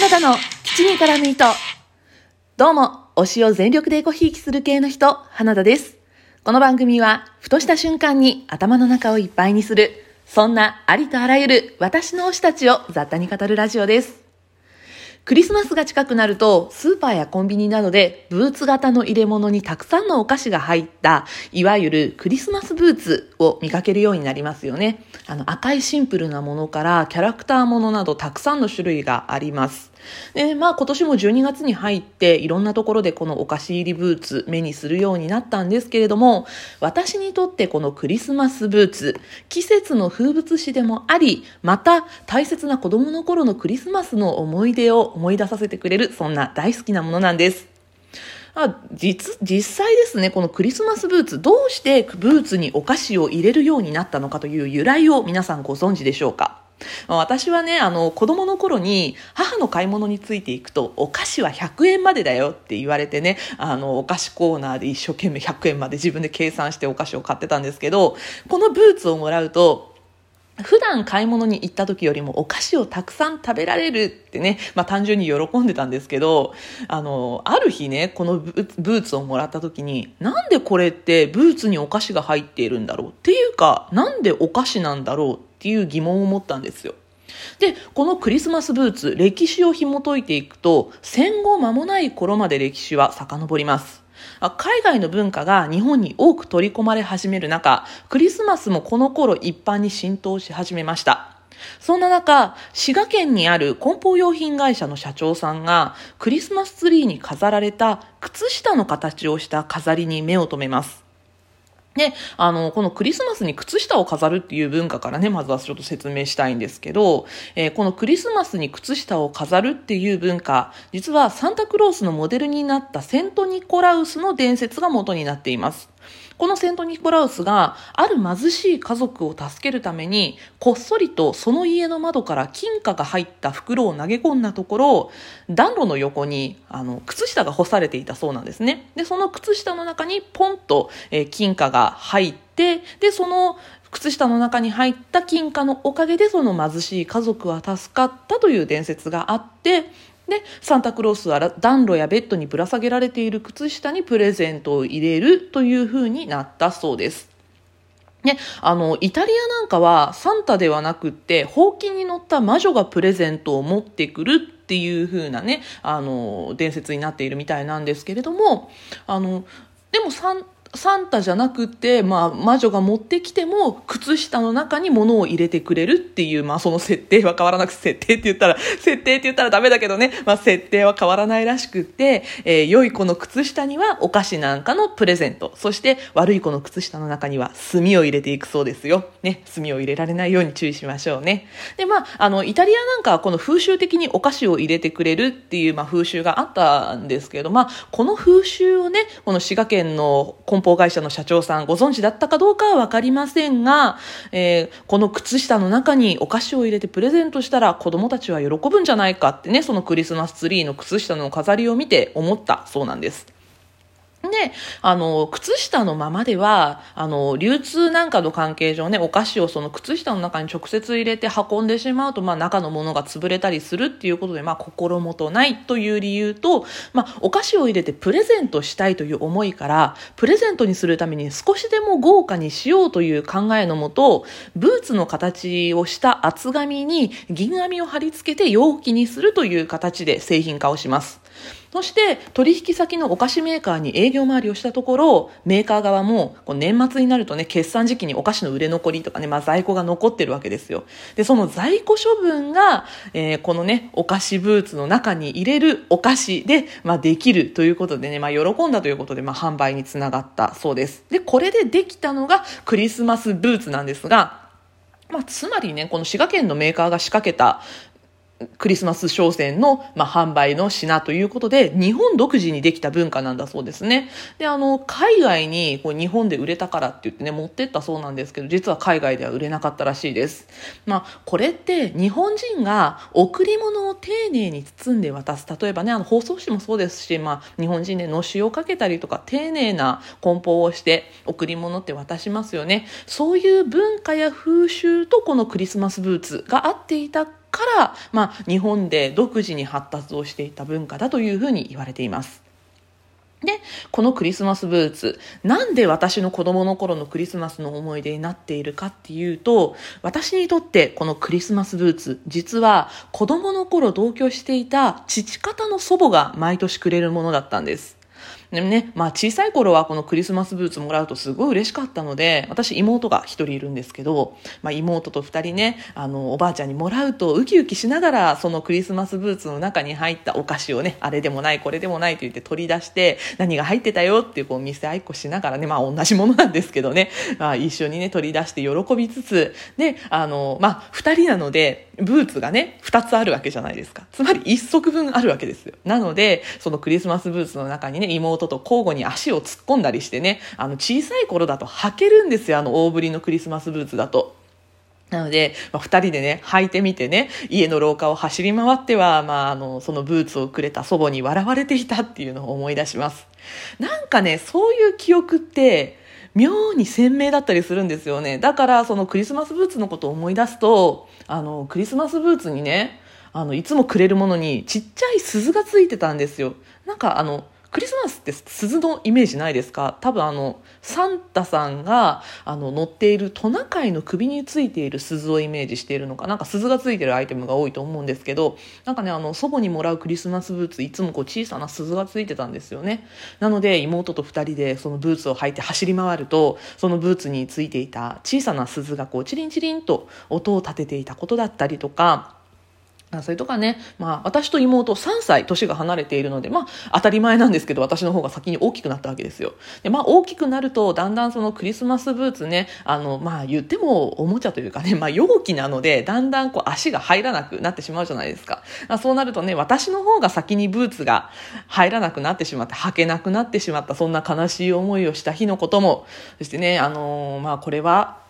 花田の基地に絡む糸。どうも、推しを全力でごひいきする系の人、花田です。この番組は、ふとした瞬間に頭の中をいっぱいにする、そんなありとあらゆる私の推したちを雑多に語るラジオです。クリスマスが近くなると、スーパーやコンビニなどでブーツ型の入れ物にたくさんのお菓子が入った、いわゆるクリスマスブーツを見かけるようになりますよね。あの赤いシンプルなものからキャラクターものなどたくさんの種類があります。で、まあ今年も12月に入っていろんなところでこのお菓子入りブーツ目にするようになったんですけれども、私にとってこのクリスマスブーツ、季節の風物詩でもあり、また大切な子供の頃のクリスマスの思い出を思い出させてくれる、そんな大好きなものなんです。あ実実際ですね、このクリスマスブーツ、どうしてブーツにお菓子を入れるようになったのかという由来を皆さんご存知でしょうか？私はね、あの、子供の頃に母の買い物についていくと、お菓子は100円までだよって言われてね、あの、お菓子コーナーで一生懸命100円まで自分で計算してお菓子を買ってたんですけど、このブーツをもらうと、普段買い物に行った時よりもお菓子をたくさん食べられるってね、まあ単純に喜んでたんですけど、あの、ある日ね、このブーツをもらった時に、なんでこれってブーツにお菓子が入っているんだろうっていうか、なんでお菓子なんだろうっていう疑問を持ったんですよ。で、このクリスマスブーツ、歴史を紐解いていくと、戦後間もない頃まで歴史は遡ります。海外の文化が日本に多く取り込まれ始める中、クリスマスもこの頃一般に浸透し始めました。そんな中、滋賀県にある梱包用品会社の社長さんが、クリスマスツリーに飾られた靴下の形をした飾りに目を留めます。で、あの、このクリスマスに靴下を飾るっていう文化からね、まずはちょっと説明したいんですけど、えー、このクリスマスに靴下を飾るっていう文化、実はサンタクロースのモデルになったセントニコラウスの伝説が元になっています。このセントニコラウスがある貧しい家族を助けるためにこっそりとその家の窓から金貨が入った袋を投げ込んだところ暖炉の横にあの靴下が干されていたそうなんですね。でその靴下の中にポンと、えー、金貨が入ってでその靴下の中に入った金貨のおかげでその貧しい家族は助かったという伝説があってで、サンタクロースは暖炉やベッドにぶら下げられている靴下にプレゼントを入れるという風になったそうです。ね、あの、イタリアなんかはサンタではなくって、ほうきに乗った魔女がプレゼントを持ってくるっていう風なね、あの、伝説になっているみたいなんですけれども、あの、でもサンサンタじゃなくて、まあ、魔女が持ってきても、靴下の中に物を入れてくれるっていう、まあ、その設定は変わらなくて、設定って言ったら、設定って言ったらダメだけどね、まあ、設定は変わらないらしくって、えー、良い子の靴下にはお菓子なんかのプレゼント、そして悪い子の靴下の中には炭を入れていくそうですよ。ね、炭を入れられないように注意しましょうね。で、まあ、あの、イタリアなんかはこの風習的にお菓子を入れてくれるっていう、まあ、風習があったんですけど、まあ、この風習をね、この滋賀県の梱包会社の社長さんご存知だったかどうかはわかりませんが、えー、この靴下の中にお菓子を入れてプレゼントしたら子供たちは喜ぶんじゃないかってね、そのクリスマスツリーの靴下の飾りを見て思ったそうなんです。で、あの、靴下のままでは、あの、流通なんかの関係上ね、お菓子をその靴下の中に直接入れて運んでしまうと、まあ中のものが潰れたりするっていうことで、まあ心もとないという理由と、まあお菓子を入れてプレゼントしたいという思いから、プレゼントにするために少しでも豪華にしようという考えのもと、ブーツの形をした厚紙に銀紙を貼り付けて容器にするという形で製品化をします。そして取引先のお菓子メーカーに営業回りをしたところ、メーカー側もこう年末になるとね、決算時期にお菓子の売れ残りとかね、まあ在庫が残ってるわけですよ。で、その在庫処分が、えー、このね、お菓子ブーツの中に入れるお菓子で、まあできるということでね、まあ喜んだということで、まあ販売につながったそうです。で、これでできたのがクリスマスブーツなんですが、まあ、つまりね、この滋賀県のメーカーが仕掛けたクリスマス商戦の、まあ、販売の品ということで、日本独自にできた文化なんだそうですね。で、あの、海外にこう日本で売れたからって言ってね、持ってったそうなんですけど、実は海外では売れなかったらしいです。まあ、これって日本人が贈り物を丁寧に包んで渡す。例えばね、あの、包装紙もそうですし、まあ、日本人でのしをかけたりとか、丁寧な梱包をして贈り物って渡しますよね。そういう文化や風習とこのクリスマスブーツが合っていたから、まあ、日本で独自に発達をしていた文化だというふうに言われています。で、このクリスマスブーツ、なんで私の子供の頃のクリスマスの思い出になっているかっていうと、私にとってこのクリスマスブーツ、実は子供の頃同居していた父方の祖母が毎年くれるものだったんです。でもね、まあ小さい頃はこのクリスマスブーツもらうとすごい嬉しかったので、私妹が一人いるんですけど、まあ妹と二人ね、あの、おばあちゃんにもらうとウキウキしながらそのクリスマスブーツの中に入ったお菓子をね、あれでもない、これでもないと言って取り出して、何が入ってたよっていうこう見せ合いっこしながらね、まあ同じものなんですけどね、まあ一緒にね、取り出して喜びつつ、で、あの、まあ二人なので、ブーツがね、二つあるわけじゃないですか。つまり一足分あるわけですよ。なので、そのクリスマスブーツの中にね、妹と交互に足を突っ込んだりしてね、あの、小さい頃だと履けるんですよ、あの、大ぶりのクリスマスブーツだと。なので、まあ、二人でね、履いてみてね、家の廊下を走り回っては、まあ、あの、そのブーツをくれた祖母に笑われていたっていうのを思い出します。なんかね、そういう記憶って、妙に鮮明だったりするんですよね。だから、そのクリスマスブーツのことを思い出すと、あの、クリスマスブーツにね、あの、いつもくれるものにちっちゃい鈴がついてたんですよ。なんかあの、クリスマスって鈴のイメージないですか？多分あのサンタさんがあの乗っているトナカイの首についている鈴をイメージしているのかな？んか鈴がついてるアイテムが多いと思うんですけどなんかねあの祖母にもらうクリスマスブーツいつもこう小さな鈴がついてたんですよね。なので妹と2人でそのブーツを履いて走り回るとそのブーツについていた小さな鈴がこうチリンチリンと音を立てていたことだったりとかそれとかね、まあ、私と妹3歳年が離れているので、まあ、当たり前なんですけど、私の方が先に大きくなったわけですよ。で、まあ、大きくなると、だんだんそのクリスマスブーツね、あの、まあ、言ってもおもちゃというかね、まあ、容器なので、だんだんこう足が入らなくなってしまうじゃないですか。ま、そうなるとね、私の方が先にブーツが入らなくなってしまって、履けなくなってしまった、そんな悲しい思いをした日のことも、そしてね、あのー、まあ、これは、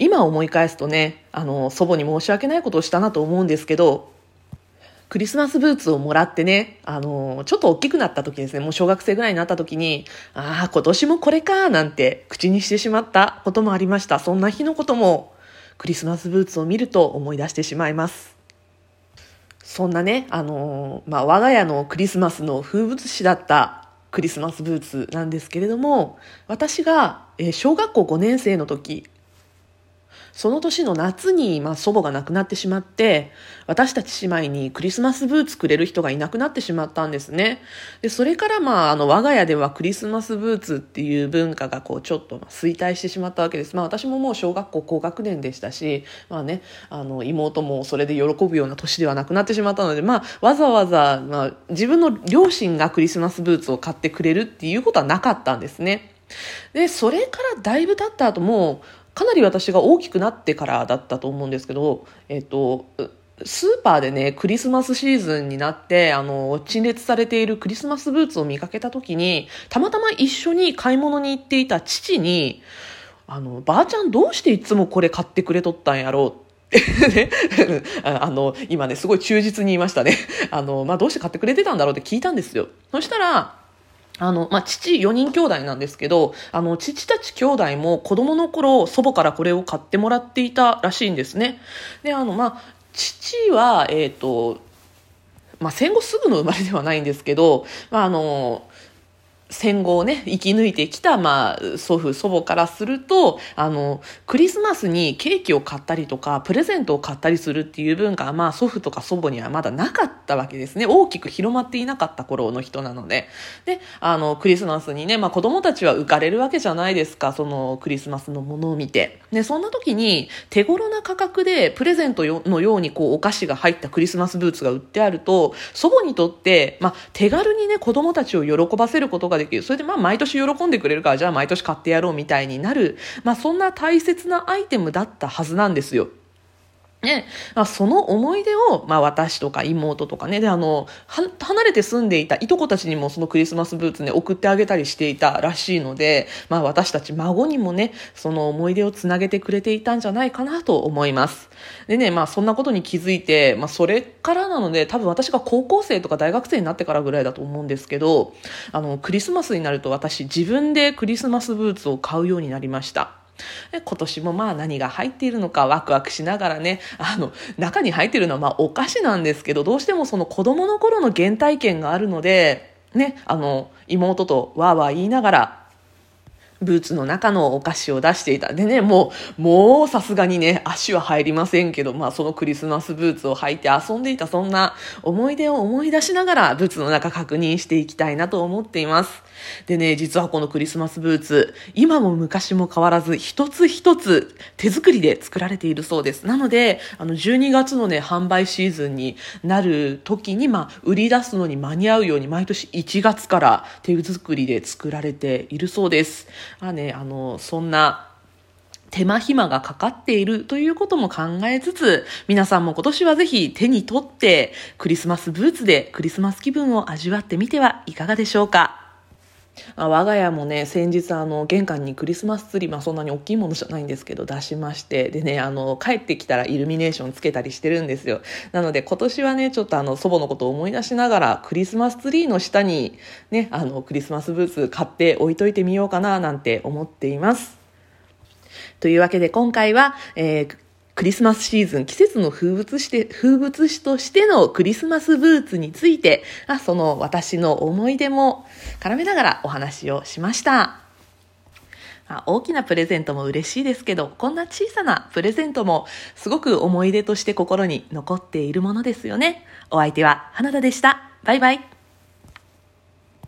今思い返すとね、あの、祖母に申し訳ないことをしたなと思うんですけど、クリスマスブーツをもらってね、あの、ちょっと大きくなった時ですね、もう小学生ぐらいになった時に、ああ、今年もこれか、なんて口にしてしまったこともありました。そんな日のことも、クリスマスブーツを見ると思い出してしまいます。そんなね、あの、まあ、我が家のクリスマスの風物詩だったクリスマスブーツなんですけれども、私が小学校5年生の時、その年の夏に、まあ、祖母が亡くなってしまって、私たち姉妹にクリスマスブーツくれる人がいなくなってしまったんですね。で、それからまあ、あの、我が家ではクリスマスブーツっていう文化がこう、ちょっと衰退してしまったわけです。まあ、私ももう小学校高学年でしたし、まあね、あの、妹もそれで喜ぶような年ではなくなってしまったので、まあ、わざわざ、まあ、自分の両親がクリスマスブーツを買ってくれるっていうことはなかったんですね。で、それからだいぶ経った後も、かなり私が大きくなってからだったと思うんですけど、えっと、スーパーでね、クリスマスシーズンになって、あの、陳列されているクリスマスブーツを見かけた時に、たまたま一緒に買い物に行っていた父に、あの、ばあちゃんどうしていつもこれ買ってくれとったんやろうね、あの、今ね、すごい忠実に言いましたね。あの、まあ、どうして買ってくれてたんだろうって聞いたんですよ。そしたら、あの、まあ、父4人兄弟なんですけど、あの、父たち兄弟も子供の頃祖母からこれを買ってもらっていたらしいんですね。で、あの、まあ、父は、えっ、ー、と、まあ、戦後すぐの生まれではないんですけど、まあ、あの、戦後をね、生き抜いてきた、まあ、祖父、祖母からすると、あの、クリスマスにケーキを買ったりとか、プレゼントを買ったりするっていう文化は、まあ、祖父とか祖母にはまだなかったわけですね。大きく広まっていなかった頃の人なので。で、あの、クリスマスにね、まあ、子供たちは浮かれるわけじゃないですか、その、クリスマスのものを見て。で、そんな時に、手頃な価格で、プレゼントのように、こう、お菓子が入ったクリスマスブーツが売ってあると、祖母にとって、まあ、手軽にね、子供たちを喜ばせることができる。それでまあ毎年喜んでくれるから、じゃあ毎年買ってやろうみたいになる、まあそんな大切なアイテムだったはずなんですよ。ね、まあ、その思い出を、まあ、私とか妹とかね、で、あの、離れて住んでいたいとこたちにもそのクリスマスブーツね、送ってあげたりしていたらしいので、まあ、私たち孫にもね、その思い出をつなげてくれていたんじゃないかなと思います。でね、まあ、そんなことに気づいて、まあ、それからなので、多分私が高校生とか大学生になってからぐらいだと思うんですけど、あの、クリスマスになると私、自分でクリスマスブーツを買うようになりました。今年もまあ何が入っているのかワクワクしながらね、あの、中に入っているのはまあお菓子なんですけど、どうしてもその子供の頃の原体験があるので、ね、あの、妹とわーわー言いながら、ブーツの中のお菓子を出していた。でね、もう、もうさすがにね、足は入りませんけど、まあそのクリスマスブーツを履いて遊んでいた、そんな思い出を思い出しながら、ブーツの中確認していきたいなと思っています。でね、実はこのクリスマスブーツ、今も昔も変わらず、一つ一つ手作りで作られているそうです。なので、あの、12月のね、販売シーズンになる時に、まあ、売り出すのに間に合うように、毎年1月から手作りで作られているそうです。まあね、あの、そんな、手間暇がかかっているということも考えつつ、皆さんも今年はぜひ手に取ってクリスマスブーツでクリスマス気分を味わってみてはいかがでしょうか。あ我が家もね先日あの玄関にクリスマスツリー、まあ、そんなに大きいものじゃないんですけど出しましてでねあの帰ってきたらイルミネーションつけたりしてるんですよ。なので今年はねちょっとあの祖母のことを思い出しながらクリスマスツリーの下にねあのクリスマスブーツ買って置いといてみようかななんて思っています。というわけで今回は、えークリスマスシーズン、季節の風物詩で、風物詩としてのクリスマスブーツについて、あその私の思い出も絡めながらお話をしました。大きなプレゼントも嬉しいですけど、こんな小さなプレゼントもすごく思い出として心に残っているものですよね。お相手は花田でした。バイバイ。